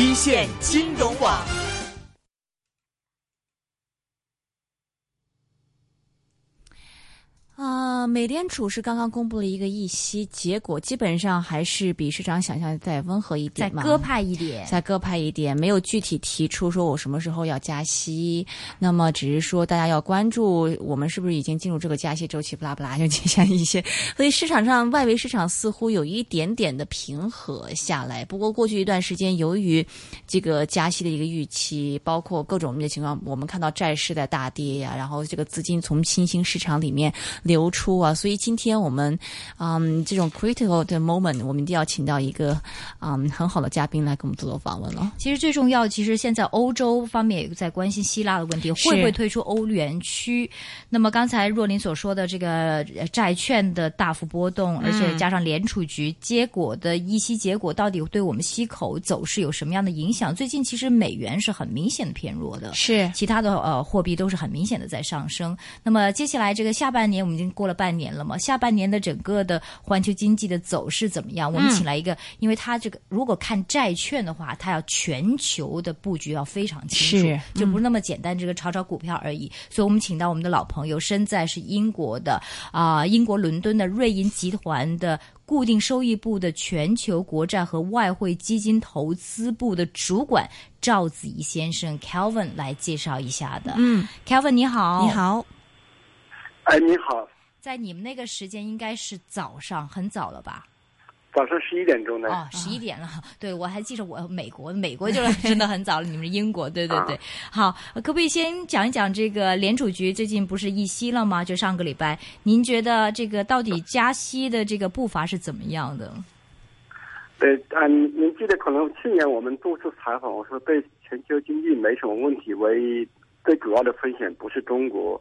一线金融网。啊，美联储是刚刚公布了一个议息结果，基本上还是比市场想象的再温和一点嘛，再鸽派一点，再鸽派一点，没有具体提出说我什么时候要加息，那么只是说大家要关注我们是不是已经进入这个加息周期，不拉不拉就接下一些，所以市场上外围市场似乎有一点点的平和下来。不过过去一段时间，由于这个加息的一个预期，包括各种的情况，我们看到债市在大跌呀，然后这个资金从新兴市场里面。流出啊，所以今天我们嗯这种 critical 的 moment，我们一定要请到一个嗯很好的嘉宾来跟我们做做访问了。其实最重要，其实现在欧洲方面也在关心希腊的问题，会不会退出欧元区？那么刚才若琳所说的这个债券的大幅波动，而且加上联储局结果的议息结果，到底对我们息口走势有什么样的影响？最近其实美元是很明显的偏弱的，是其他的呃货币都是很明显的在上升。那么接下来这个下半年我们。已经过了半年了嘛？下半年的整个的环球经济的走势怎么样？我们请来一个，因为他这个如果看债券的话，他要全球的布局要非常清楚，就不是那么简单，这个炒炒股票而已。所以我们请到我们的老朋友，身在是英国的啊，英国伦敦的瑞银集团的固定收益部的全球国债和外汇基金投资部的主管赵子怡先生 Kelvin 来介绍一下的。嗯，Kelvin 你好，你好。哎，你好，在你们那个时间应该是早上，很早了吧？早上十一点钟呢。哦，十一点了。对，我还记着我美国，美国就是真的很早了。你们是英国，对对对。好，可不可以先讲一讲这个联储局最近不是议息了吗？就上个礼拜，您觉得这个到底加息的这个步伐是怎么样的？对嗯，您您记得可能去年我们多次采访，我说对全球经济没什么问题，唯一最主要的风险不是中国。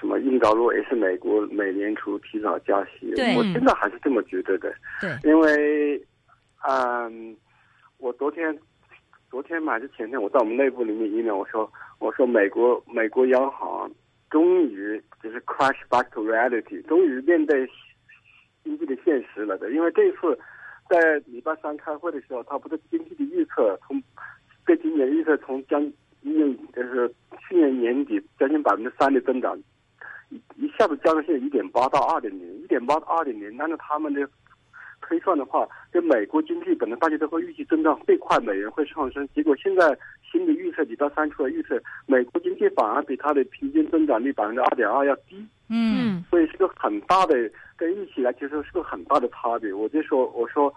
什么硬着陆也是美国美联储提早加息，我现在还是这么觉得的。对，因为，嗯，我昨天，昨天还是前天，我在我们内部里面议论，我说，我说美国美国央行终于就是 crash back to reality，终于面对经济的现实了的。因为这一次在礼拜三开会的时候，他不是经济的预测从对今年预测从将近就是去年年底将近百分之三的增长。下子降到现在一点八到二点零，一点八到二点零，按照他们的推算的话，就美国经济本来大家都会预计增长最快，美元会上升，结果现在新的预测里到三出来预测，美国经济反而比它的平均增长率百分之二点二要低，嗯，所以是个很大的跟预期来其实是个很大的差别。我就说，我说，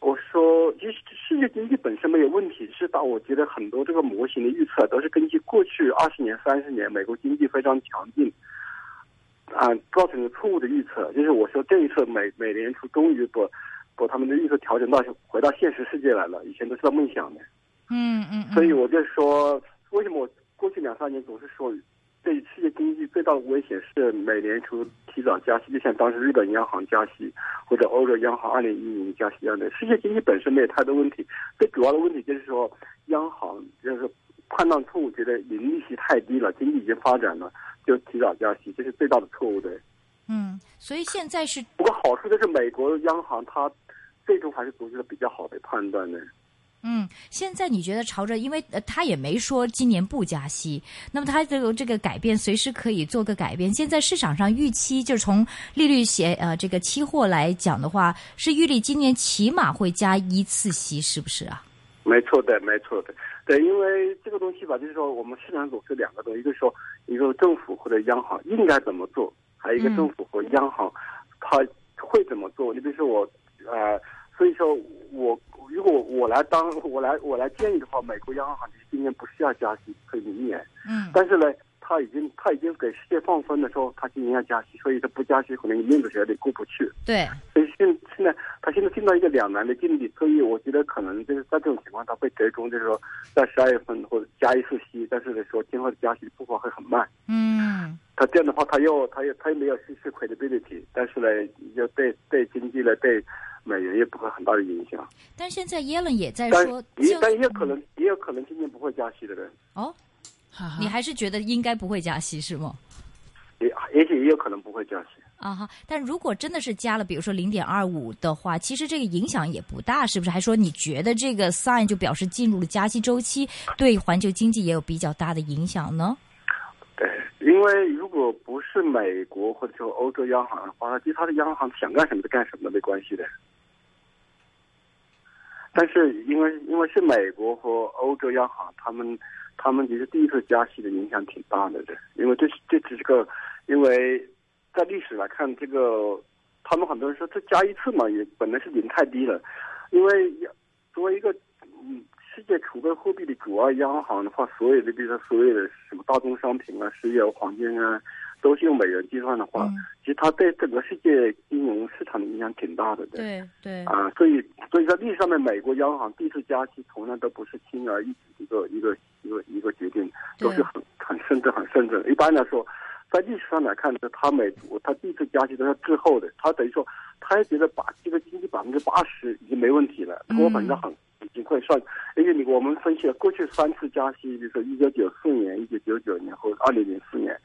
我说，其实世界经济本身没有问题，是到我觉得很多这个模型的预测都是根据过去二十年、三十年美国经济非常强劲。啊，造成了错误的预测，就是我说这一次美美联储终于把把他们的预测调整到回到现实世界来了，以前都是在梦想的。嗯嗯。所以我就说，为什么我过去两三年总是说，对世界经济最大的危险是美联储提早加息，就像当时日本央行加息或者欧洲央行二零一零年加息一样的。世界经济本身没有太多问题，最主要的问题就是说央行就是判断错误，觉得零利息太低了，经济已经发展了。就提早加息，这是最大的错误的。嗯，所以现在是不过好处就是美国央行它最终还是做出了比较好的判断的。嗯，现在你觉得朝着，因为呃他也没说今年不加息，那么他这个这个改变随时可以做个改变。现在市场上预期就是从利率协呃这个期货来讲的话，是预计今年起码会加一次息，是不是啊？没错的，没错的。对，因为这个东西吧，就是说我们市场总是两个东西，一个说一个政府或者央行应该怎么做，还有一个政府和央行他会怎么做。你比如说我，呃，所以说我如果我来当我来我来建议的话，美国央行今年不需要加息，可以明年。嗯。但是呢。他已经他已经给世界放风的时候，他今年要加息，所以他不加息可能面子上有点过不去。对，所以现现在他现在进到一个两难的境地，所以我觉得可能就是在这种情况，他会折中，就是说在十二月份或者加一次息，但是呢说今后的加息步伐会很慢。嗯，他这样的话，他又他又他又没有失去 credibility，但是呢，又对对经济呢对美元也不会很大的影响。但现在耶伦也在说，也但也有可能也有可能今年不会加息的人。哦。你还是觉得应该不会加息是吗？也也许也有可能不会加息。啊哈，但如果真的是加了，比如说零点二五的话，其实这个影响也不大，是不是？还说你觉得这个 sign 就表示进入了加息周期，对环球经济也有比较大的影响呢？对，因为如果不是美国或者说欧洲央行的话，其他的央行想干什么就干什么没关系的。但是因为因为是美国和欧洲央行，他们他们其实第一次加息的影响挺大的，对因为这是这只是个，因为在历史来看，这个他们很多人说这加一次嘛，也本来是零太低了，因为作为一个嗯世界储备货币的主要央行的话，所有的比如说所有的什么大宗商品啊、石油、黄金啊。都是用美元计算的话，其实它对整个世界金融市场的影响挺大的。对对啊，所以所以在历史上面，美国央行第一次加息，从来都不是轻而易举一个一个一个一个决定，都是很很慎重很慎重。一般来说，在历史上来看，呢，它美国它第一次加息都是滞后的，它等于说，它也觉得把这个经济百分之八十已经没问题了，通货膨胀很已经会算。因为你我们分析了过去三次加息，比如说一九九四年、一九九九年和二零零四年。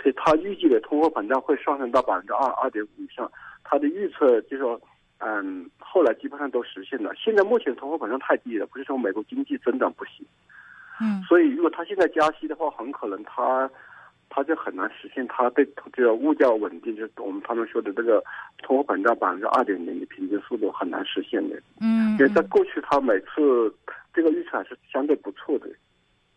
所以他预计的通货膨胀会上升到百分之二二点五以上，他的预测就是说，嗯，后来基本上都实现了。现在目前通货膨胀太低了，不是说美国经济增长不行，嗯，所以如果他现在加息的话，很可能他他就很难实现他对这个物价稳定，就是我们他们说的这个通货膨胀百分之二点零的平均速度很难实现的。嗯，因为在过去他每次这个预测还是相对不错的。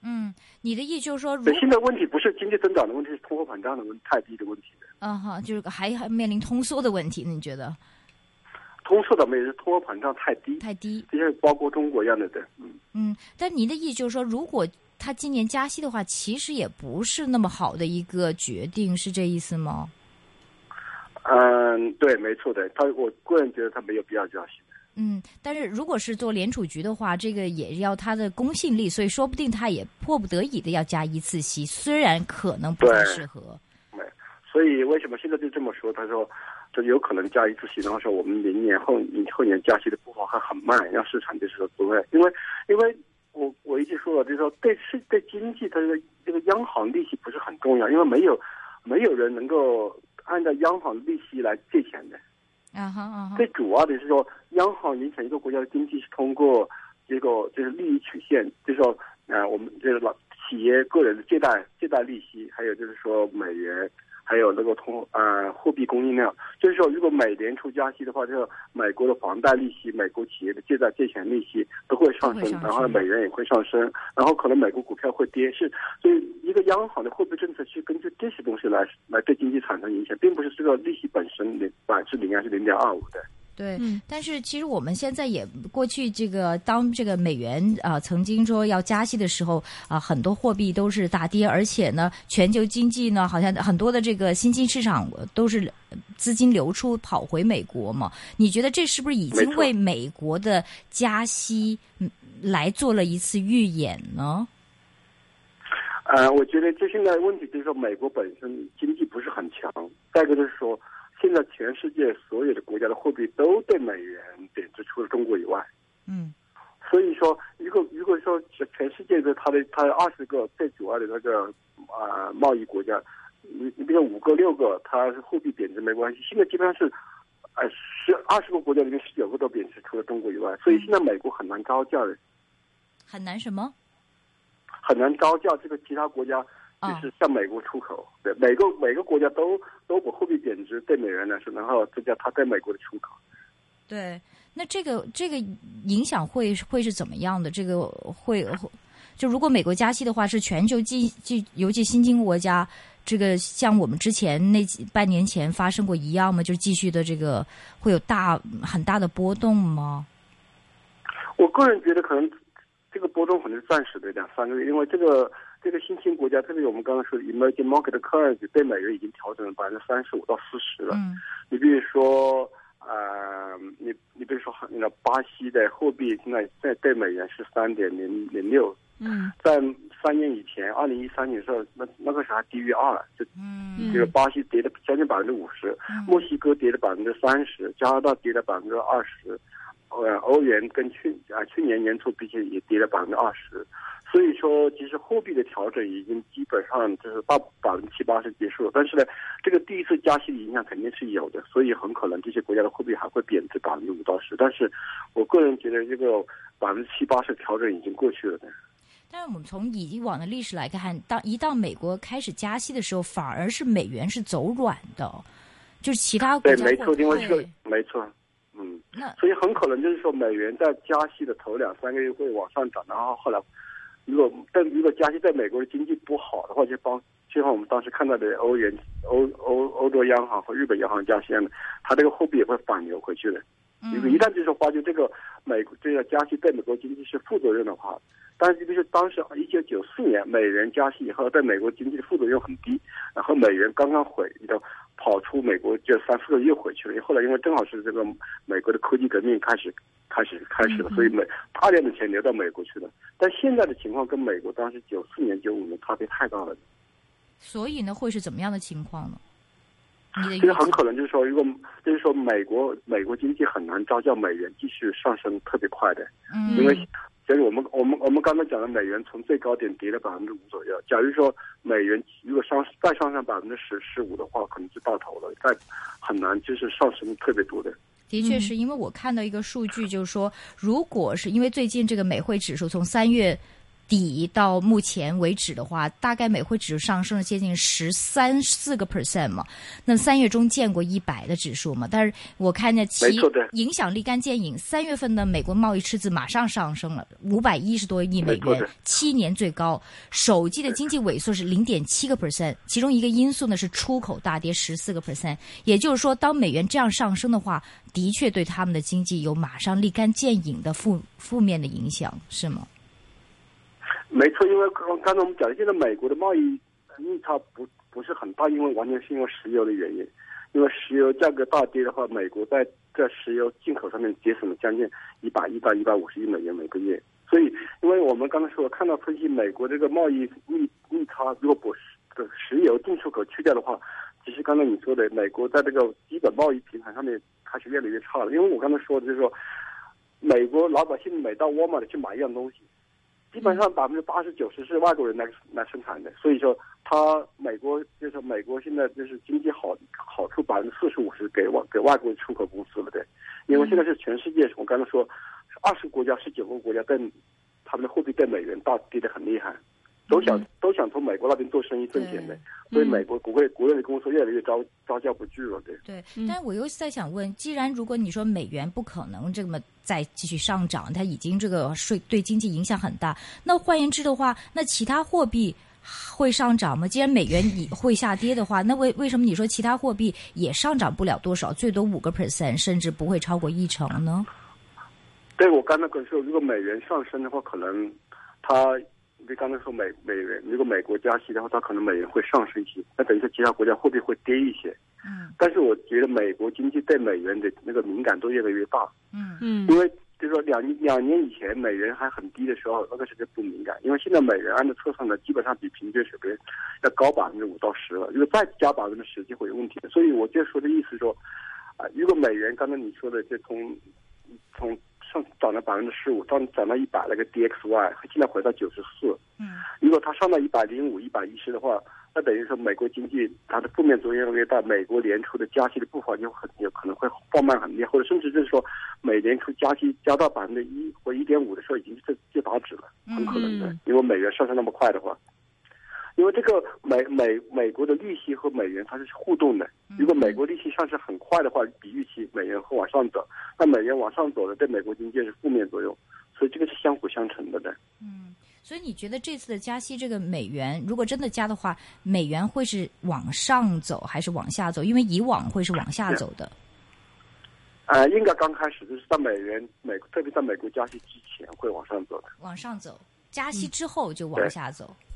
嗯，你的意思就是说，如现在问题不是经济增长的问题，是通货膨胀的问太低的问题嗯哈，就是还还面临通缩的问题，你觉得？通缩的没是通货膨胀太低，太低，这些包括中国一样的对，嗯嗯。但您的意思就是说，如果他今年加息的话，其实也不是那么好的一个决定，是这意思吗？嗯，对，没错的。他我个人觉得他没有必要加息。嗯，但是如果是做联储局的话，这个也要它的公信力，所以说不定他也迫不得已的要加一次息，虽然可能不太适合。对，所以为什么现在就这么说？他说，这有可能加一次息，然后说我们明年后后年加息的步伐还很慢，让市场就是说不会，因为因为我我已经说了，就是说对是对经济，它这个这个央行利息不是很重要，因为没有没有人能够按照央行利息来借钱的。啊哈啊哈！最主要的是说，央行影响一个国家的经济是通过这个就是利益曲线，就是说，呃，我们就是老企业个人的借贷借贷利息，还有就是说美元。还有那个通呃货币供应量，就是说，如果美联储加息的话，这个美国的房贷利息、美国企业的借贷借钱利息都会上升，然后美元也会上升，然后可能美国股票会跌。是，所以一个央行的货币政策去根据这些东西来来对经济产生影响，并不是这个利息本身零百分之零还是零点二五的。对，但是其实我们现在也过去这个当这个美元啊曾经说要加息的时候啊，很多货币都是大跌，而且呢，全球经济呢好像很多的这个新兴市场都是资金流出跑回美国嘛。你觉得这是不是已经为美国的加息来做了一次预演呢？呃，我觉得就现在问题就是说，美国本身经济不是很强，再一个就是说。现在全世界所有的国家的货币都对美元贬值，除了中国以外。嗯，所以说，如果如果说全全世界的它的它二十个最主要的那个啊贸易国家，你你比如五个六个，它是货币贬值没关系。现在基本上是，呃，十二十个国家里面十九个都贬值，除了中国以外。所以现在美国很难高价的。很难什么？很难高价，这个其他国家。就是向美国出口，对每个每个国家都都把货币贬值对美元来说，然后增加它在美国的出口。对，那这个这个影响会会是怎么样的？这个会就如果美国加息的话，是全球经济，尤其新兴国家，这个像我们之前那几半年前发生过一样吗？就是继续的这个会有大很大的波动吗？我个人觉得可能这个波动可能是暂时的两三个月，因为这个。这个新兴国家，特别我们刚刚说的 emerging market currency 对美元已经调整了百分之三十五到四十了。嗯，你比如说，呃，你你比如说，那巴西的货币现在在对美元是三点零零六。嗯，在三年以前，二零一三年的时候，那那个时候还低于二，就嗯，这个巴西跌了将近百分之五十，墨西哥跌了百分之三十，加拿大跌了百分之二十，呃欧元跟去啊去年年初比起也跌了百分之二十，所以说其实货币的调整已经基本上就是到百分之七八十结束了。但是呢，这个第一次加息的影响肯定是有的，所以很可能这些国家的货币还会贬值百分之五到十。但是我个人觉得这个百分之七八十调整已经过去了的。但是我们从以往的历史来看，当一到美国开始加息的时候，反而是美元是走软的，就是其他国家对，没错，因为这个没错，嗯，那所以很可能就是说美元在加息的头两三个月会往上涨，然后后来如果但如果加息在美国的经济不好的话，就帮就像我们当时看到的欧元、欧欧欧洲央行和日本央行加息一样的，它这个货币也会反流回去的。如果一旦就是发觉这个美国这个加息对美国经济是负作用的话，但是就是当时一九九四年美元加息以后，对美国经济的副作用很低，然后美元刚刚回的跑出美国就三四个月回去了。后来因为正好是这个美国的科技革命开始开始开始了，所以美大量的钱流到美国去了。但现在的情况跟美国当时九四年九五年差别太大了。所以呢，会是怎么样的情况呢？你的这个预计很可能就是说，如果就是说美国美国经济很难招架美元继续上升特别快的，嗯因为所以我们我们我们刚才讲的美元从最高点跌了百分之五左右。假如说美元如果上再上升百分之十十五的话，可能就到头了，再很难就是上升特别多的。的确是因为我看到一个数据，就是说，如果是因为最近这个美汇指数从三月底到目前为止的话，大概美汇指数上升了接近十三四个 percent 嘛。那三月中见过一百的指数嘛，但是我看见其影响立竿见影，三月份的美国贸易赤字马上上升了五百一十多亿美元七年最高。首季的经济萎缩是零点七个 percent，其中一个因素呢是出口大跌十四个 percent。也就是说，当美元这样上升的话，的确对他们的经济有马上立竿见影的负负面的影响，是吗？没错，因为刚刚才我们讲的，现在美国的贸易逆差不不是很大，因为完全是因为石油的原因。因为石油价格大跌的话，美国在在石油进口上面节省了将近一百亿到一百五十亿美元每个月。所以，因为我们刚才说看到分析，美国这个贸易逆逆差，如果不石石油进出口去掉的话，其实刚才你说的，美国在这个基本贸易平衡上面开始越来越差了。因为我刚才说的就是说，美国老百姓每到沃尔玛去买一样东西，基本上百分之八十九十是外国人来来生产的，所以说他美国就是美国现在就是经济好好处百分之四十五十给外给外国出口公司了对，因为现在是全世界我刚才说二十国家十九个国家跟他们的货币对美元大跌得很厉害，都想都想从美国那边做生意挣钱的，所以美国国内国内的公司越来越招招架不住了对。对，但是我又在想问，既然如果你说美元不可能这么再继续上涨，它已经这个税对经济影响很大，那换言之的话，那其他货币会上涨吗？既然美元也会下跌的话，那为为什么你说其他货币也上涨不了多少，最多五个 percent，甚至不会超过一成呢？对我刚才跟你说，如果美元上升的话，可能它你刚才说美美元，如果美国加息的话，它可能美元会上升一些，那等于说其他国家货币会跌一些。嗯但是我觉得美国经济对美元的那个敏感度越来越大，嗯嗯因为就是说两两年以前美元还很低的时候，那个时候不敏感，因为现在美元按照测算呢，基本上比平均水平要高百分之五到十了，如果再加百分之十就会有问题的。所以我就说的意思说，啊、如果美元刚才你说的就从从上涨了百分之十五，涨涨到一百那个 DXY，现在回到九十四，嗯。如果它上到一百零五、一百一十的话，那等于说美国经济它的负面作用越大，美国年初的加息的步伐就很有可能会放慢很厉害，或者甚至就是说，美联储加息加到百分之一或一点五的时候，已经就就打止了，很可能的。嗯，因为美元上升那么快的话。因为这个美美美国的利息和美元它是互动的，如果美国利息上升很快的话，比预期美元会往上走，那美元往上走了，对美国经济是负面作用，所以这个是相辅相成的的。嗯，所以你觉得这次的加息，这个美元如果真的加的话，美元会是往上走还是往下走？因为以往会是往下走的。呃，应该刚开始就是在美元美，特别在美国加息之前会往上走的，往上走，加息之后就往下走。加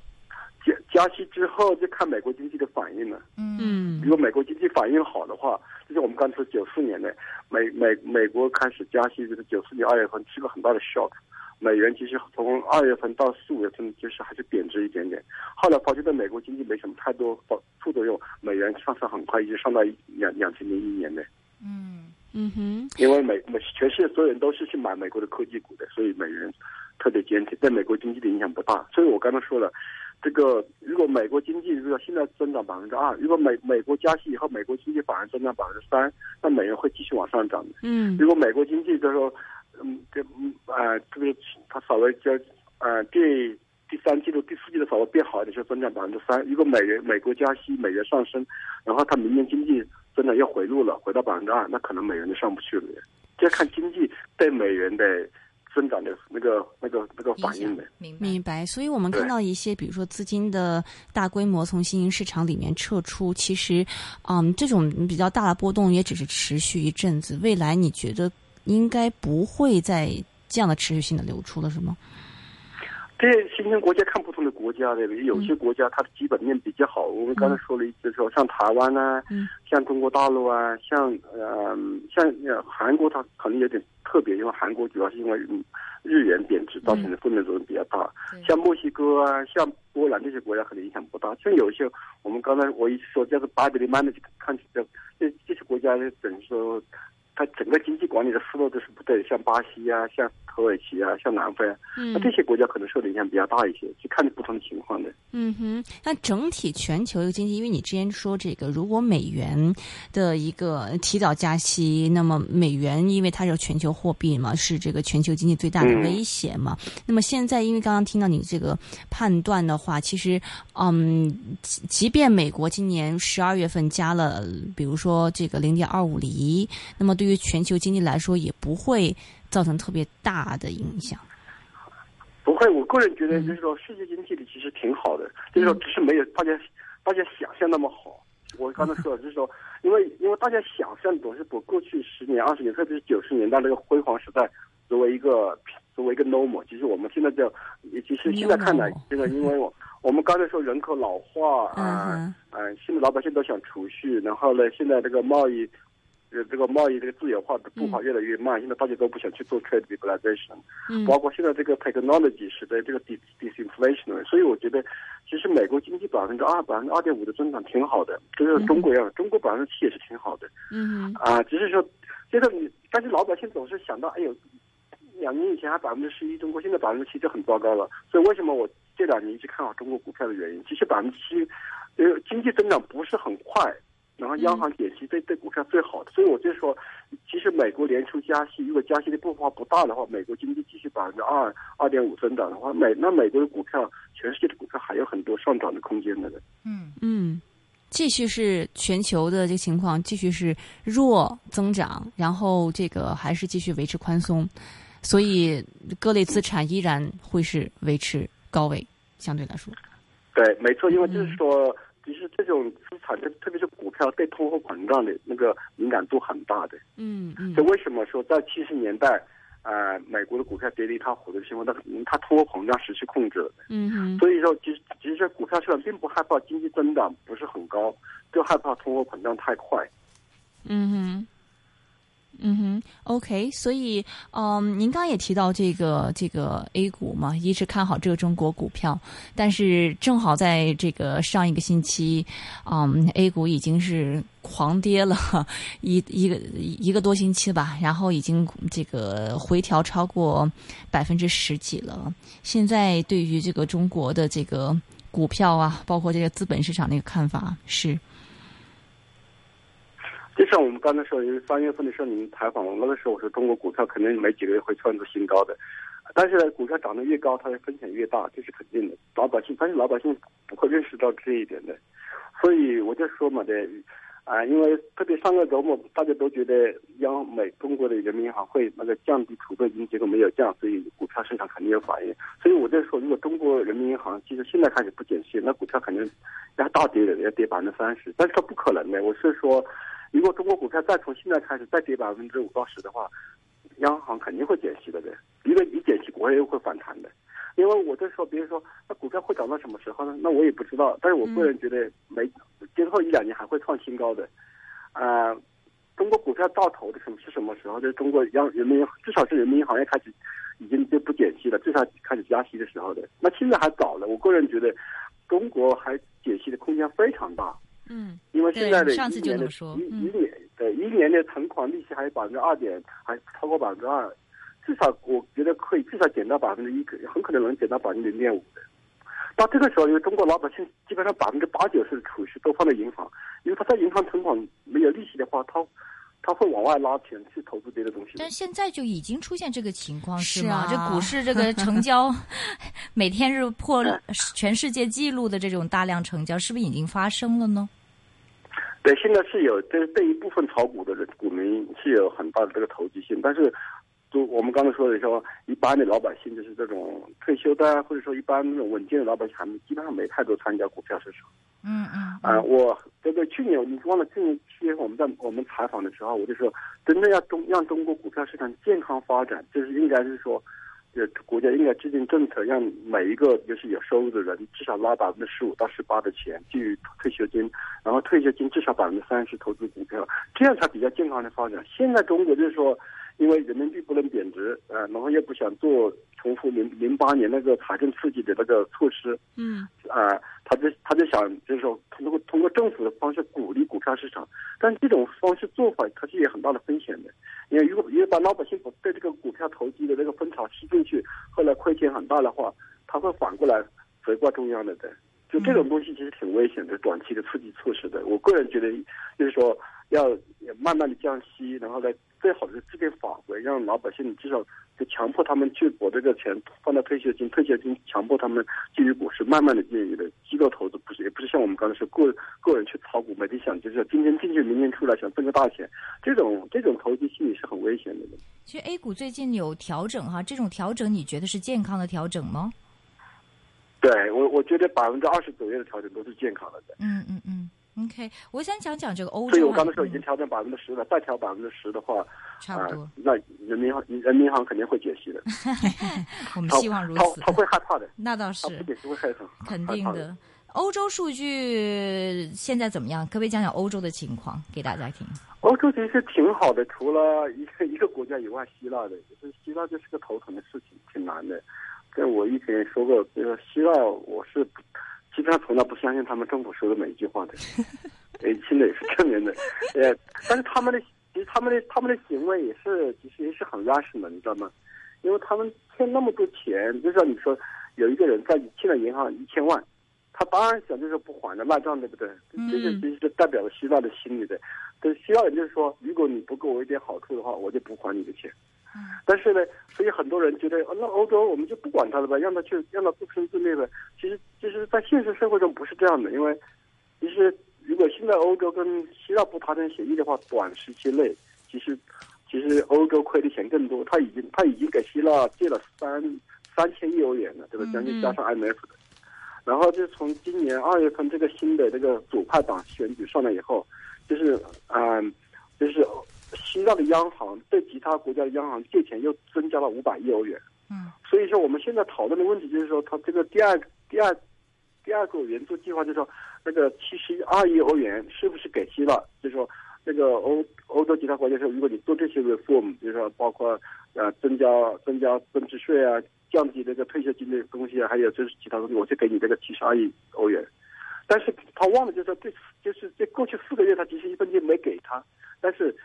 加息之后就看美国经济的反应了。嗯嗯如果美国经济反应好的话，就像我们刚才说九四年的美美美国开始加息，就是九四年二月份是个很大的 shock，美元其实从二月份到四五月份就是还是贬值一点点，后来发现对美国经济没什么太多副副作用，美元上升很快，一直上到两两千零一年的。嗯，嗯哼，因为美美全世界所有人都是去买美国的科技股的，所以美元特别坚挺，对美国经济的影响不大。所以我刚才说了，这个如果美国经济如果现在增长百分之二，如果美美国加息以后，美国经济反而增长百分之三，那美元会继续往上涨的。嗯如果美国经济就是说，嗯，这嗯啊，这个它稍微就呃第第三季度、第四季度稍微变好一点，就增长百分之三。如果美元美国加息，美元上升，然后它明年经济增长又回落了，回到百分之二，那可能美元就上不去了。这看经济对美元的增长的那个、那个、那个反应的。明白。明白，所以我们看到一些，比如说资金的大规模从新兴市场里面撤出，其实，嗯，这种比较大的波动也只是持续一阵子，未来你觉得应该不会再这样的持续性的流出了，是吗？这些新兴国家看不同的国家的，有些国家它的基本面比较好。我们刚才说了一次说，像台湾啊，嗯像中国大陆啊，像呃像呃韩国，它可能有点特别，因为韩国主要是因为嗯日元贬值造成的负面作用比较大。对像墨西哥啊，像波兰这些国家可能影响不大。像有些我们刚才我一直说叫做 badly managed 看起来这这些国家等于说。它整个经济管理的思路都是不对，像巴西啊，像土耳其啊，像南非啊，那嗯这些国家可能受的影响比较大一些，就看不同的情况的。嗯哼，那整体全球的经济，因为你之前说这个，如果美元的一个提早加息，那么美元因为它是全球货币嘛，是这个全球经济最大的威胁嘛。那么现在，因为刚刚听到你这个判断的话，其实，嗯，即即便美国今年十二月份加了，比如说这个零点二五厘，那么对于全球经济来说，也不会造成特别大的影响。不会，我个人觉得嗯就是说，世界经济里其实挺好的，就是说只是没有大家大家想象那么好。我刚才说的，就是说，因为因为大家想象总是把过去十年、二十年，特别是九十年代那个辉煌时代作为一个作为一个 normal，其实我们现在就，其实现在看来这个因为我我们刚才说人口老化嗯啊哼，嗯，现在老百姓都想储蓄，然后呢，现在这个贸易。呃，这个贸易这个自由化的步伐越来越慢，现在大家都不想去做 trade liberalization。嗯。包括现在这个 technology 使得这个 dis disinflation，所以我觉得其实美国经济百分之二、百分之二点五的增长挺好的，就是中国一样，中国百分之七也是挺好的。嗯，啊，只是说，现在你，但是老百姓总是想到，哎呦，两年以前还百分之十一，中国现在百分之七就很糟糕了，所以为什么我这两年一直看好中国股票的原因，其实百分之七，呃，经济增长不是很快。然后央行减息对对股票最好的，所以我就说，其实美国年初加息，如果加息的步伐不大的话，美国经济继续百分之二、二点五增长的话，美那美国的股票，全世界的股票还有很多上涨的空间的。嗯，嗯，继续是全球的这个情况，继续是弱增长，然后这个还是继续维持宽松，所以各类资产依然会是维持高位，相对来说，对，没错，因为就是说，其实这种资产，就特别是股票，对通货膨胀的那个敏感度很大的。嗯嗯所以为什么说在七十年代，呃，美国的股票跌得一塌糊涂的情况，它它通货膨胀失去控制了。嗯哼，所以说，其实其实这股票市场并不害怕经济增长不是很高，就害怕通货膨胀太快。嗯哼。嗯哼，OK，所以，嗯，您刚刚也提到这个这个 A 股嘛，一直看好这个中国股票，但是正好在这个上一个星期，嗯，A 股已经是狂跌了 一一个一个多星期吧，然后已经这个回调超过百分之十几了。现在对于这个中国的这个股票啊，包括这个资本市场的一个看法是，就像我们刚才说，因为三月份的时候你们采访我，那个时候我说中国股票肯定没几个月会创出新高的，但是呢，股票涨得越高，它的风险越大，这是肯定的。老百姓，但是老百姓不会认识到这一点的，所以我就说嘛的，啊、因为特别上个周末大家都觉得央美中国的人民银行会那个降低储备金，结果没有降，所以股票市场肯定有反应。所以我就说，如果中国人民银行其实现在开始不减息，那股票肯定要大跌的，要跌百分之三十，但是它不可能的。我是说。如果中国股票再从现在开始再跌百分之五到十的话，央行肯定会减息的的，因为你减息国会又会反弹的。因为我就说，比如说，那股票会涨到什么时候呢？那我也不知道，但是我个人觉得没，今后一两年还会创新高的。啊、中国股票到头的什么是什么时候？就是中国央人民至少是人民银行要开始已经就不减息了，至少开始加息的时候的。那现在还早了，我个人觉得中国还减息的空间非常大。嗯因为现在的上次一年的一嗯一年对一一年的存款利息还有百分之二点，还超过百分之二，至少我觉得可以至少减到百分之一，很可能能减到百分之零点五的。到这个时候，因为中国老百姓基本上百分之八九十的储蓄都放在银行，因为他在银行存款没有利息的话，他他会往外拉钱去投资别的东西。但现在就已经出现这个情况是是吗？啊这股市这个成交 每天是破 全世界纪录的这种大量成交，是不是已经发生了呢？对，现在是有对对一部分炒股的人股民是有很大的这个投机性，但是，就我们刚才说的说，一般的老百姓就是这种退休的啊，或者说一般那种稳健的老百姓，还没基本上没太多参加股票市场。嗯嗯啊、我这个，去年你忘了去年七月份我们在我们采访的时候，我就说，真正要中让中国股票市场健康发展，就是应该是说，呃，国家应该制定政策，让每一个就是有收入的人至少拉百分之十五到十八的钱去退休金，然后退休金至少百分之三十投资股票，这样才比较健康的发展。现在中国就是说，因为人民币不能贬值，呃，然后又不想做重复零零八年那个财政刺激的那个措施，嗯啊、他就他就想就是说通过通过政府的方式鼓励股票市场，但这种方式做法它是有很大的风险的，因为如果因为把老百姓对这个股票投机的那个风潮吸进去，后来亏钱很大的话，他会反过来责怪中央的的。就这种东西其实挺危险的，短期的刺激措施的。我个人觉得，就是说要慢慢的降息，然后呢，法规，让老百姓至少就强迫他们去把这个钱放到退休金，退休金强迫他们进入股市，慢慢的进入的机构投资，不是也不是像我们刚才说个个人去炒股，每天想就是今天进去，明天出来，想挣个大钱，这种这种投机心理是很危险的。其实 A 股最近有调整哈，这种调整你觉得是健康的调整吗？对我，我觉得百分之二十左右的调整都是健康的。嗯嗯嗯，OK，我想讲讲这个欧洲所以我刚才说已经嗯调整百分之十了，再调百分之十的话，啊、差不多，那人民银行人民银行肯定会解析的，我们希望如此他他。会害怕的，那倒是他不解析会害怕，肯定的。欧洲数据现在怎么样？可不可以讲讲欧洲的情况给大家听？欧洲其实挺好的，除了一个一个国家以外，希腊的，就是希腊就是个头疼的事情，挺难的。跟我以前也说过，这个希腊我是不基本上从来不相信他们政府说的每一句话的，呃，现在也是证明的。呃，但是他们的其实他们的他们的行为也是其实也是很 rational 你知道吗？因为他们欠那么多钱，就像你说有一个人在欠了银行一千万，他当然想就是不还的赖账，对不对？这个其实是代表了希腊的心理的。对希腊人就是说，如果你不给我一点好处的话，我就不还你的钱。但是呢，所以很多人觉得，哦那欧洲我们就不管他了吧，让他去，让他自生自灭呗。其实，其实，在现实社会中不是这样的，因为其实如果现在欧洲跟希腊不达成协议的话，短时期内，其实其实欧洲亏的钱更多。他已经他已经给希腊借了三三千亿欧元了，对吧？将近加上 IMF 的。然后就从今年二月份这个新的这个左派党选举上来以后，就是嗯，就是希腊的央行对其他国家的央行借钱又增加了五百亿欧元。嗯，所以说我们现在讨论的问题就是说，它这个第二第二第二个援助计划就是说，那个七十二亿欧元是不是给希腊？就是说，那个欧欧洲其他国家说，如果你做这些 reform，就是说包括呃增加增加增值税啊，降低这个退休金的东西啊，还有就是其他东西，我就给你这个七十二亿欧元。但是他忘了，就是说这就是这过去四个月他其实一分钱没给他，但是，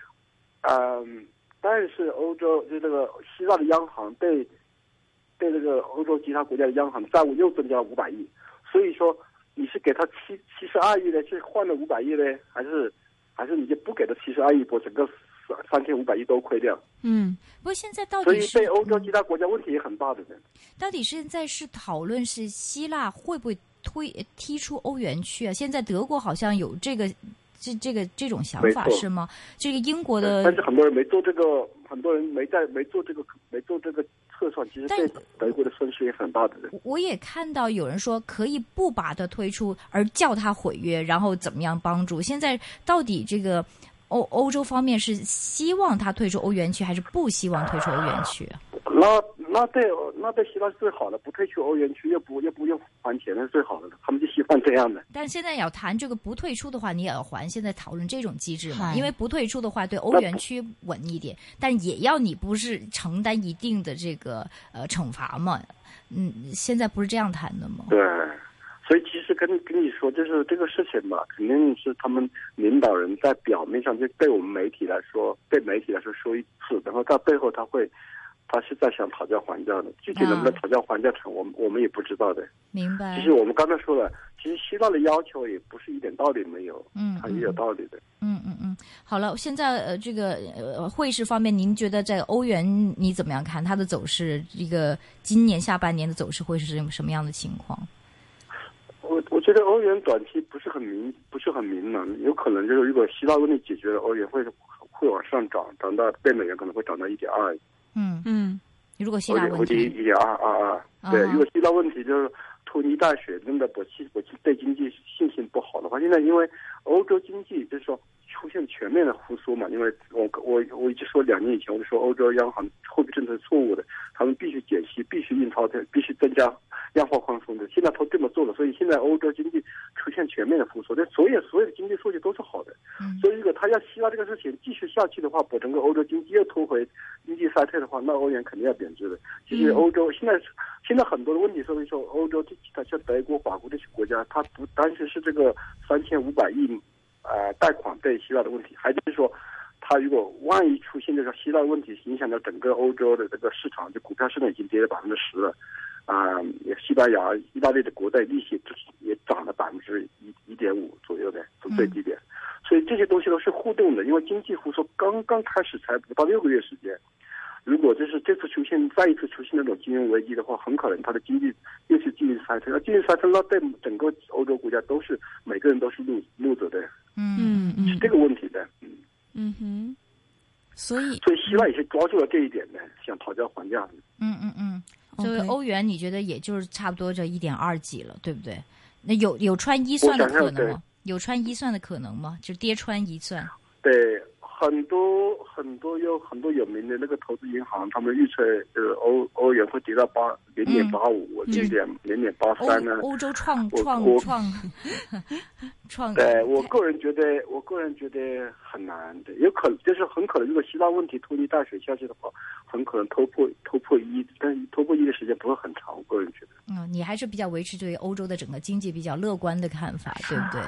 嗯，但是欧洲就这个希腊的央行对对这个欧洲其他国家的央行债务又增加了五百亿，所以说你是给他七七十二亿呢，是换了五百亿呢，还是还是你就不给他七十二亿，把整个三三千五百亿都亏掉？嗯不过现在到所以底是对欧洲嗯其他国家问题也很大的呢。到底现在是讨论是希腊会不会推踢出欧元区啊？现在德国好像有这个这这个这种想法是吗？这个英国的但是很多人没做这个，很多人没在没做这个没做这个测算，其实对德国的损失也很大的。我也看到有人说可以不把它推出，而叫它毁约，然后怎么样帮助？现在到底这个欧欧洲方面是希望他退出欧元区，还是不希望退出欧元区啊？那那对那对希腊是最好的，不退出欧元区，又不又不用还钱，那是最好的。他们就希望这样的。但现在要谈这个不退出的话，你也要还。现在讨论这种机制嘛，因为不退出的话，对欧元区稳一点，但也要你不是承担一定的这个呃惩罚嘛。嗯，现在不是这样谈的吗？对，所以其实跟跟你说，就是这个事情嘛，肯定是他们领导人在表面上就对我们媒体来说，对媒体来说说一次，然后到背后他会，他是在想讨价还价的。具体能不能讨价还价成，我们我们也不知道的。明白。其实我们刚才说了，其实希腊的要求也不是一点道理没有，嗯，它也有道理的。嗯嗯嗯，好了，现在呃，这个呃汇市方面，您觉得在欧元你怎么样看它的走势？这个今年下半年的走势会是什么样的情况？我我觉得欧元短期不是很明，不是很明朗，有可能就是如果希腊问题解决了，欧元会会往上涨，涨到对美元可能会涨到一点二。嗯嗯，如果希腊问题一点二二二，对，如果希腊问题就是突尼大选，真的不气不气对经济信心不好的话，现在因为欧洲经济就是说出现全面的复苏嘛，因为我我我一直说两年以前我就说欧洲央行货币政策是错误的，他们必须减息，必须印钞票，必须增加。量化宽松的，现在他这么做了，所以现在欧洲经济出现全面的复苏，这所有所有的经济数据都是好的。所以如果他要希望这个事情继续下去的话，把整个欧洲经济又拖回经济衰退的话，那欧元肯定要贬值的。其实欧洲现在现在很多的问题，说说欧洲这其他像德国、法国这些国家，它不单纯是这个三千五百亿呃贷款对希腊的问题，还就是说，它如果万一出现这个希腊问题，影响到整个欧洲的这个市场，就股票市场已经跌了百分之十了。啊，西班牙、意大利的国债利息就是也涨了百分之一一点五左右的，从最低点。所以这些东西都是互动的，因为经济复苏刚刚开始，才不到六个月时间。如果就是这次出现再一次出现那种金融危机的话，很可能它的经济又是进入衰退。那进入衰退，那对整个欧洲国家都是每个人都是路路者的。嗯嗯，是这个问题的。嗯嗯哼，所以所以希腊也是抓住了这一点的，想讨价还价。嗯嗯嗯。作为欧元，你觉得也就是差不多这一点二几了，对不对？那有有穿一算的可能吗？有穿一算的可能吗？就跌穿一算？对，很多很多有很多有名的那个投资银行，他们预测呃欧欧元会跌到八零点八五，零点零点八三呢。欧洲创创创 创。对我个人觉得，我个人觉得很难的，有可能就是很可能，如果希腊问题拖泥带水下去的话，很可能突破突破一，但是突破一的时间不会很长。我个人觉得。嗯，你还是比较维持对欧洲的整个经济比较乐观的看法，对不对？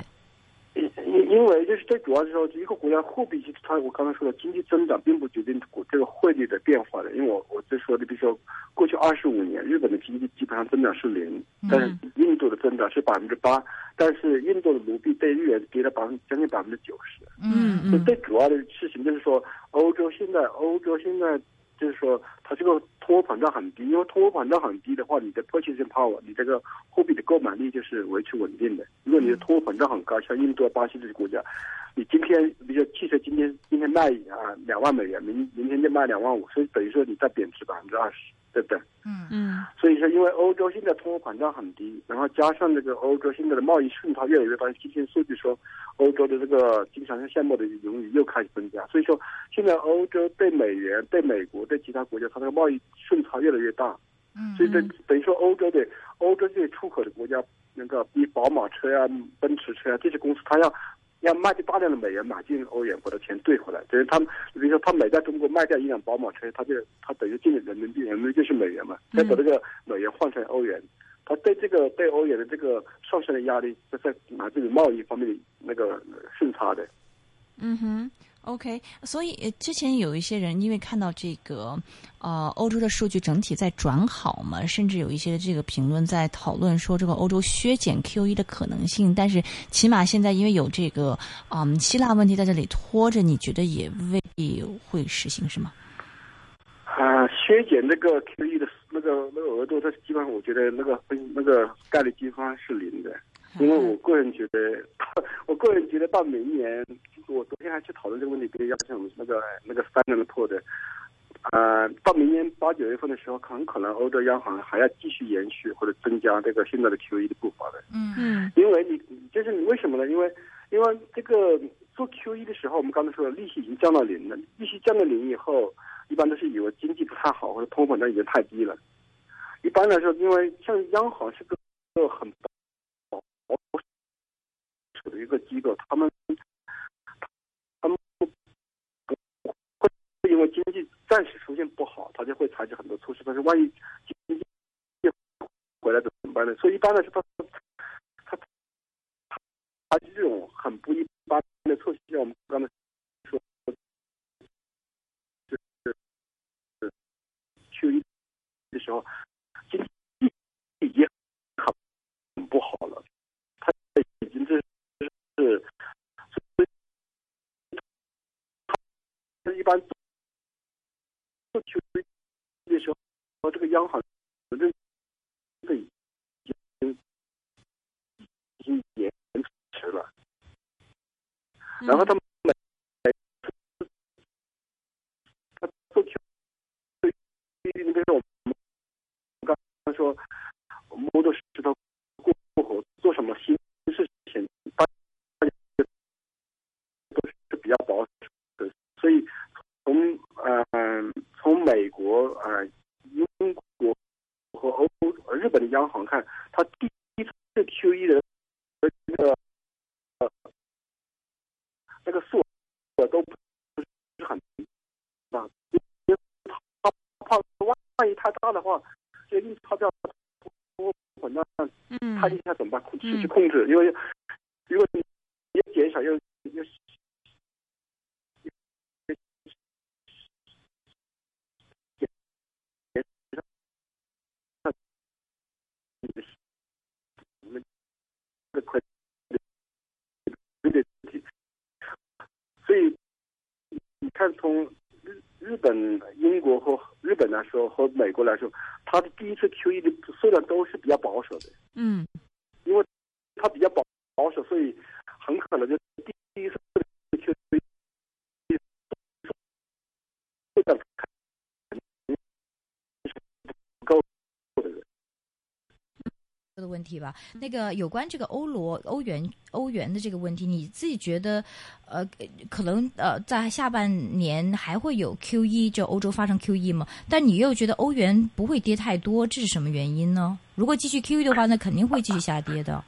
因为就是最主要是说，一个国家货币，它我刚才说的经济增长并不决定这个汇率的变化的。因为我我在说的，比如说过去二十五年，日本的经济基本上增长是零，但是印度的增长是百分之八，但是印度的卢币对日元跌了百分将近百分之九十。嗯嗯。最主要的事情就是说，欧洲现在欧洲现在就是说，它这个通货膨胀很低，因为通货膨胀很低的话，你的 purchasing power，你这个货币的购买力就是维持稳定的。如果你的通货膨胀很高，像印度、巴西这些国家，你今天比如说汽车今天今天卖啊两万美元，明明天就卖两万五，所以等于说你在贬值百分之二十，对不对？嗯嗯。所以说，因为欧洲现在通货膨胀很低，然后加上这个欧洲现在的贸易顺差越来越大，今天数据说，欧洲的这个经常性项目的盈余又开始增加，所以说现在欧洲对美元、对美国、对其他国家，它这个贸易顺差越来越大。嗯。所以等等于说，欧洲的欧洲这些出口的国家，那个比宝马车呀、奔驰车啊这些公司，它要要卖掉大量的美元买进欧元，把它钱兑回来。等于他们，比如说他每在中国卖掉一辆宝马车，他就他等于进了人民币，人民币就是美元嘛，再把这个美元换成欧元。他对这个对欧元的这个上升的压力，是在拿这个贸易方面的那个顺差的。嗯哼，OK，所以之前有一些人因为看到这个呃欧洲的数据整体在转好嘛，甚至有一些这个评论在讨论说这个欧洲削减 QE 的可能性，但是起码现在因为有这个嗯希腊问题在这里拖着，你觉得也未必会实行是吗？啊，削减那个 QE 的那个那个额度，它基本上我觉得那个分那个概率基本上是零的，因为我个人觉得，我个人觉得到明年，我昨天还去讨论这个问题，跟邀请我们那个那个 Standard Poor 的，呃，到明年八九月份的时候，很可能欧洲央行还要继续延续或者增加这个现在的 QE 的步伐的。嗯嗯，因为你就是你为什么呢？因为因为这个做 QE 的时候，我们刚才说利息已经降到零了，利息降到零以后。一般都是以为经济不太好，或者通货膨胀已经太低了。一般来说，因为像央行是个很保守的一个机构，他们他们不会因为经济暂时出现不好，他就会采取很多措施。但是万一经济回来怎么办呢？所以一般来说，他他他这种很不一般的措施，像我们刚才说，就是 QE 的时候，经济已经很很不好了，经这是，他一般做 QE 的时候，这个央行认这已经已经延迟了。然后他们每每他做去对，你比如说我们刚刚说摸着石头过河，做什么新较保守的，所以从呃从美国呃英国和欧日本的央行看，它第一次 QE 的那个。那个数额都不是很啊，因为它怕万一太大的话，这个印钞票多混乱，嗯他一下怎么办？失去控制，因为如果你又减少又又所以你看，从日日本、英国和日本来说，和美国来说，它的第一次 QE 的数量都是比较保守的，嗯。因为它比较保保守，所以很可能就第第一次 QE 会的不够的。的问题吧。那个有关这个欧罗、欧元、欧元的这个问题，你自己觉得，呃，可能呃，在下半年还会有 QE，就欧洲发生 QE 吗？但你又觉得欧元不会跌太多，这是什么原因呢？如果继续 QE 的话，那肯定会继续下跌的。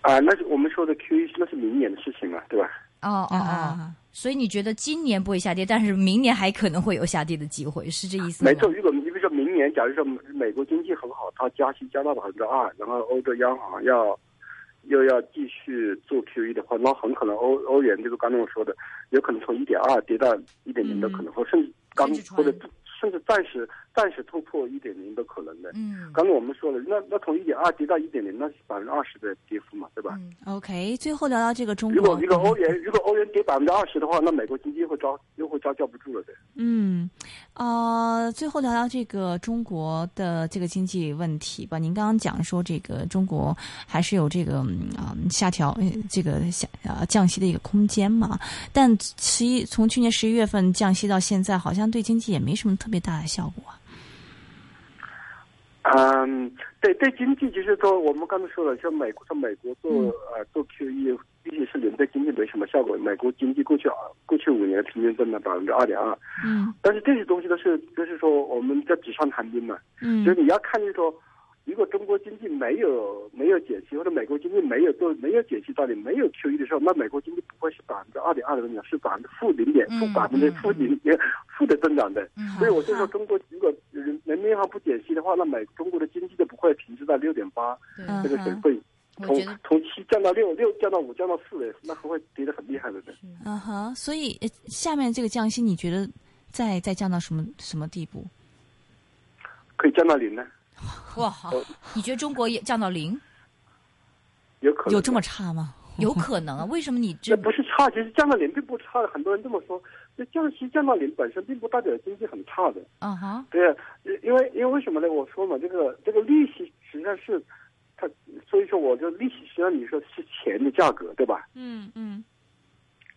啊，那是我们说的 QE，那是明年的事情嘛，对吧？哦哦哦，啊所以你觉得今年不会下跌，但是明年还可能会有下跌的机会，是这意思吗？没错，如果年，假如说美国经济很好，它加息加到百分之二，然后欧洲央行要又要继续做 QE 的话，那很可能欧欧元就是刚才我说的，有可能从一点二跌到一点零的可能，或甚至刚或者甚至暂时暂时突破一点零都可能的。嗯刚才我们说了，那那从一点二跌到一点零，那是百分之二十的跌幅嘛，对吧？嗯 OK，最后聊聊这个中如国果如果欧元如果欧元跌百分之二十的话，那美国经济会招又会招架不住了的。嗯，呃，最后聊聊这个中国的这个经济问题吧。您刚刚讲说这个中国还是有这个啊、嗯下调呃这个下呃降息的一个空间嘛，但十一从去年十一月份降息到现在，好像对经济也没什么特别大的效果啊。嗯，对对，经济就是说，我们刚才说了，像美国像美国做、嗯呃做 QE，毕竟是零对经济没什么效果。美国经济过去啊过去五年平均增长百分之二点二，嗯。但是这些东西都是就是说我们在纸上谈兵嘛，嗯。就是你要看就是说，如果中国经济没有没有减息，或者美国经济没有做没有减息到底没有 QE 的时候，那美国经济不会是百分之二点二的增长，是百分之负零点嗯负百分之嗯。负零点负的增长的。嗯。所以我就说，中国如果人人民银行不减息的话，那美中国的经济就不会停滞在六点八嗯。这个水位，从从七降到六，六降到五，降到四的，那还会跌得很厉害的。嗯哼，所以呃下面这个降息，你觉得再再降到什么什么地步？可以降到零呢，哇，好你觉得中国也降到零？有可能有这么差吗？有可能啊？为什么你这这不是差，其实降到零并不差。很多人这么说，这降息降到零本身并不代表经济很差的。啊哈？对，因为因为为什么呢？我说嘛，这个这个利息实际上是它，所以说我就利息实际上你说是钱的价格，对吧？嗯嗯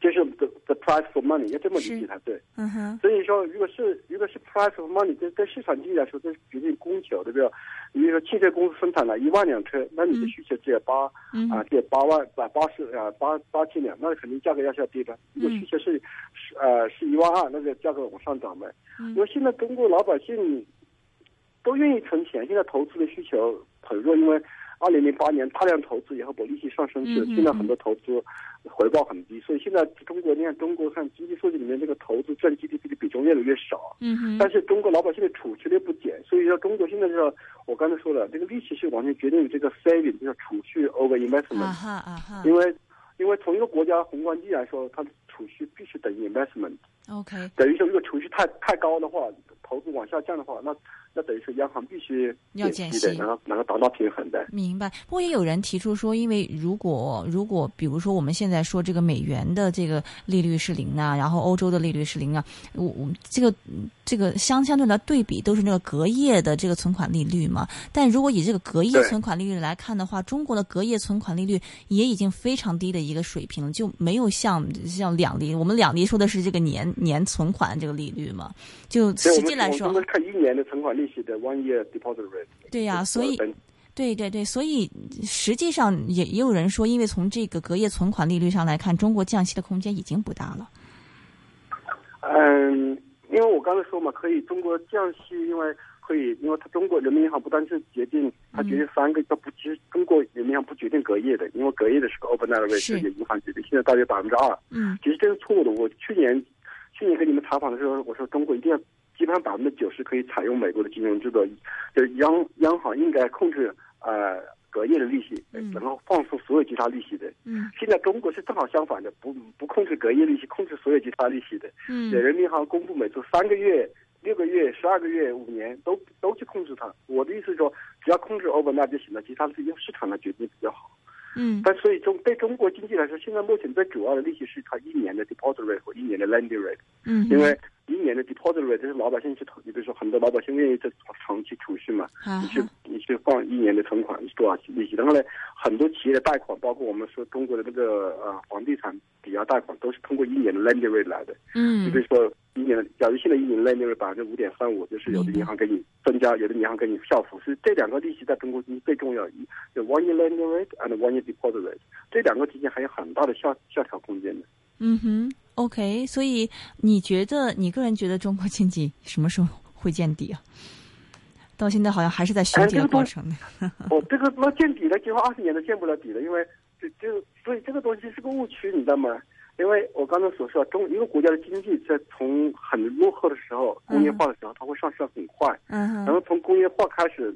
就是 the the price for money，要这么理解才对。嗯哼所以说，如果是如果是 price for money，对对市场经济来说，这是决定供求，对不对？你比如说汽车公司生产了一万辆车，那你的需求只有八、嗯啊，只有八万百八十啊八八千辆，那肯定价格要是要跌的。如果需求是是呃是一万二，那个价格往上涨呗。嗯因为现在中国老百姓都愿意存钱，现在投资的需求很弱，因为二零零八年大量投资以后把利息上升去了，现在很多投资回报很低，所以现在中国你看中国看经济数据里面这个投资占 GDP 的比重越来越少。嗯哼，但是中国老百姓的储蓄率不减，所以说中国现在这个，我刚才说了，这个利息是完全决定于这个 saving，就是储蓄 over 啊 investment，、哈啊哈。因为因为从一个国家宏观经济来说，它的储蓄必须等于 investment，，OK，等于说如果储蓄太太高的话，投资往下降的话，那那等于说央行必须要减息息的，然后然后达到平衡的。明白。不过也有人提出说，因为如果如果比如说我们现在说这个美元的这个利率是零啊，然后欧洲的利率是零啊，我我这个这个相相对来对比都是那个隔夜的这个存款利率嘛。但如果以这个隔夜存款利率来看的话，中国的隔夜存款利率也已经非常低的一个水平了，就没有像像两厘，我们两厘说的是这个年年存款这个利率嘛，就实际来说我们，看一年的存款利息的 one year deposit rate。对呀、所以对对对，所以实际上也也有人说，因为从这个隔夜存款利率上来看，中国降息的空间已经不大了。嗯，因为我刚才说嘛，可以中国降息，因为可以，因为它中国人民银行不单是决定，它决定三个，它不，其实中国人民银行不决定隔夜的，因为隔夜的是个 overnight rate，是是由银行决定，现在大约百分之二。嗯其实这是错误的。我去年去年跟你们采访的时候，我说中国一定要基本上百分之九十可以采用美国的金融制度，就是央央行应该控制呃隔夜的利息，嗯然后放出所有其他利息的。嗯现在中国是正好相反的，不不控制隔夜利息，控制所有其他利息的。嗯人民银行公布每周三个月、六个月、十二个月、五年都都去控制它。我的意思是说，只要控制 overnight 就行了，其他的是由市场来决定比较好。嗯但所以中对中国经济来说，现在目前最主要的利息是它一年的 deposit rate 和一年的 lending rate，嗯，因为一年的 deposit rate 就是老百姓去投，你比如说很多老百姓愿意在长期储蓄嘛，啊你去你去放一年的存款是多少利息？然后呢，很多企业的贷款，包括我们说中国的那个呃房地产抵押贷款，都是通过一年的 lending rate 来的。嗯你比嗯如说一年的，假如现在一年 lending rate 百分之五点三五，就是有的银行给你增加，有的银行给你校服，是这两个利息在中国经济最重要，一就 one year lending rate and one year deposit rate，这两个之间还有很大的下下调空间的。嗯哼，OK，所以你觉得你个人觉得中国经济什么时候会见底啊？到现在好像还是在寻底的过程呢。哦，这个那见底了，今后二十年都见不了底了，因为这就所以这个东西是个误区，你知道吗？因为我刚才所说，中一个国家的经济在从很落后的时候，工业化的时候，它会上升很快，嗯然后从工业化开始，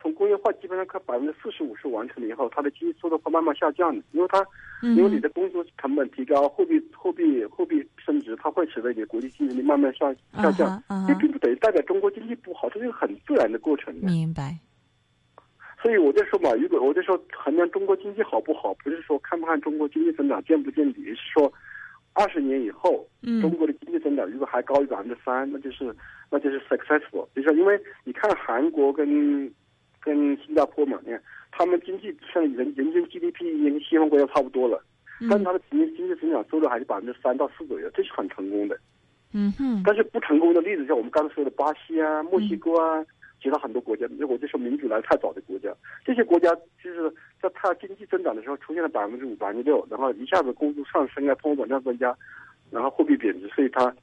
从工业化基本上快百分之四十五是完成了以后，它的经济速度会慢慢下降的，因为它嗯因为你的工作成本提高，货币货币货币升值，它会使得你的国际竞争力慢慢下下降啊。这并不等于代表中国经济不好，这是一个很自然的过程的。明白。所以我就说嘛，如果我就说衡量中国经济好不好，不是说看不看中国经济增长见不见底，是说二十年以后，嗯中国的经济增长如果还高于百分之三，那就是那就是 successful。比如说，因为你看韩国跟跟新加坡嘛，你看他们经济像人人均 GDP 已经跟西方国家差不多了，嗯但是它的平均经济增长速度还是百分之三到四左右，这是很成功的。嗯哼，但是不成功的例子，像我们刚才说的巴西啊、墨西哥啊，其他很多国家，我就说民主来太早的国家，这些国家就是在它经济增长的时候出现了百分之五、百分之六，然后一下子工资上升啊，通货膨胀增加，然后货币贬值，所以它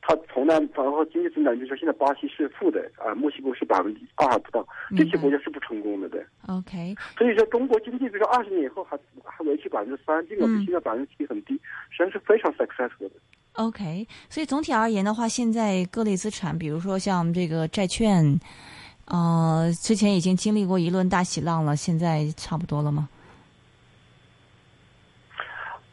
它从来然后经济增长，就是说现在巴西是负的啊，墨西哥是百分之二还不到，这些国家是不成功的，对。OK，所以说中国经济，比如说二十年以后还还维持百分之三，尽管比现在百分之七很低，实际上是非常 successful 的。OK，所以总体而言的话，现在各类资产，比如说像这个债券，呃，之前已经经历过一轮大洗浪了，现在差不多了吗？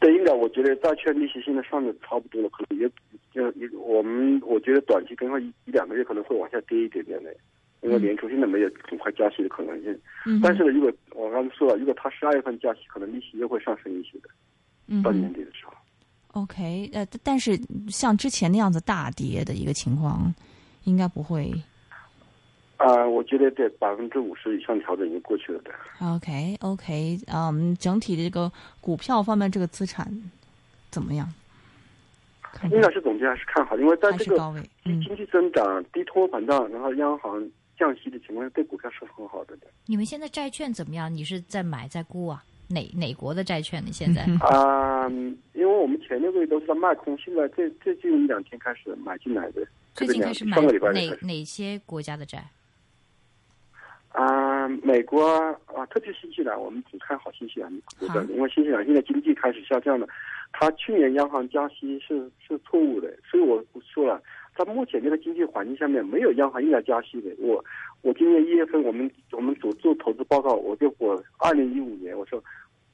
对，应该我觉得债券利息现在上的差不多了，可能也就也我们我觉得短期跟后一一两个月可能会往下跌一点点的，因为年初现在没有很快加息的可能性。嗯，但是呢，如果我刚才说了，如果它十二月份加息，可能利息又会上升一些的，嗯到年底的时候。，OK，呃，但是像之前那样子大跌的一个情况，应该不会。啊、我觉得这百分之五十以上调整已经过去了的。OK OK，嗯，整体的这个股票方面，这个资产怎么样？应该是总结还是看好，因为在这个还是高位，嗯经济增长、低通货膨胀，然后央行降息的情况下，对股票是很好的的。你们现在债券怎么样？你是在买在估啊？哪哪国的债券？你现在？嗯啊、因为我们前六个月都是在卖空，现在最最近一两天开始买进来的。最近开始买个两上个礼拜开始。哪哪些国家的债？啊、嗯，美国啊，啊特别是新西兰，我们挺看好新西兰国家好的，因为新西兰现在经济开始下降了。它去年央行加息是是错误的，所以我我说了，在目前这个经济环境下面，没有央行应该加息的。我我今年一月份我们我们组做投资报告，我就我二零一五年我说，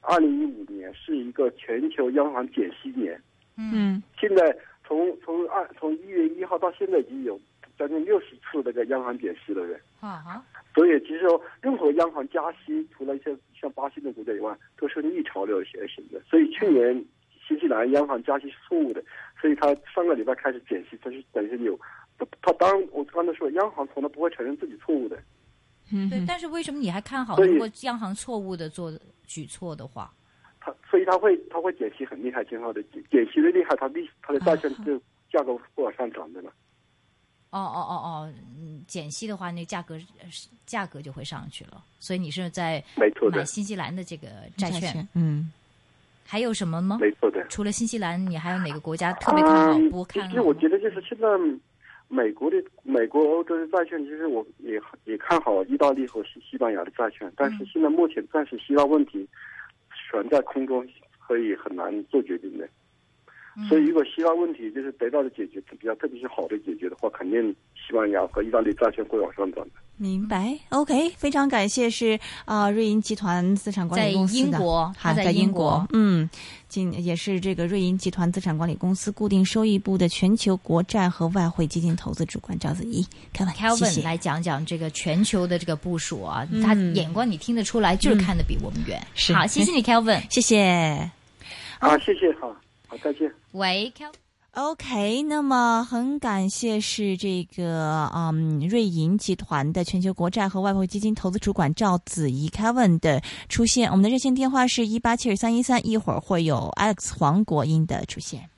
二零一五年是一个全球央行减息年。嗯现在从从二从一月一号到现在已经有将近六十次那个央行减息了人。啊哈，所以其实说，任何央行加息，除了一些像巴西的国家以外，都是逆潮流而行的。所以去年新西兰央行加息是错误的，所以他上个礼拜开始减息，它是等于有，他他当然我刚才说，央行从来不会承认自己错误的。嗯对，但是为什么你还看好？如果央行错误的做举措的话，他所以他会他会减息很厉害，挺好的，减减息的厉害，他利它的债券就价格会往上涨的了。哦哦哦哦，嗯，减息的话，那价格价格就会上去了。所以你是在没错买新西兰的这个债券，嗯还有什么吗？没错的。除了新西兰，你还有哪个国家特别看好？嗯不看好？其实我觉得就是现在美国的美国、欧洲的债券，其实我也也看好意大利和西西班牙的债券，但嗯是现在目前暂时希腊问题悬在空中，所以很难做决定的。嗯所以，如果希腊问题就是得到的解决比较，特别是好的解决的话，肯定西班牙和意大利债券会往上涨的。明白，OK，非常感谢是啊、瑞银集团资产管理公司的英国，他好，在英国，嗯，今也是这个瑞银集团资产管理公司固定收益部的全球国债和外汇基金投资主管赵子怡，开玩谢 Kelvin 谢。来讲讲这个全球的这个部署啊，嗯他眼光你听得出来，就是看得比我们远。是好，谢谢你，Kelvin。谢谢。好，谢谢，好，好，再见。喂，Kelvin。OK，那么很感谢是这个嗯瑞银集团的全球国债和外汇基金投资主管赵子怡 Kevin 的出现。我们的热线电话是一八七二三一三，一会儿会有 Alex 黄国英的出现。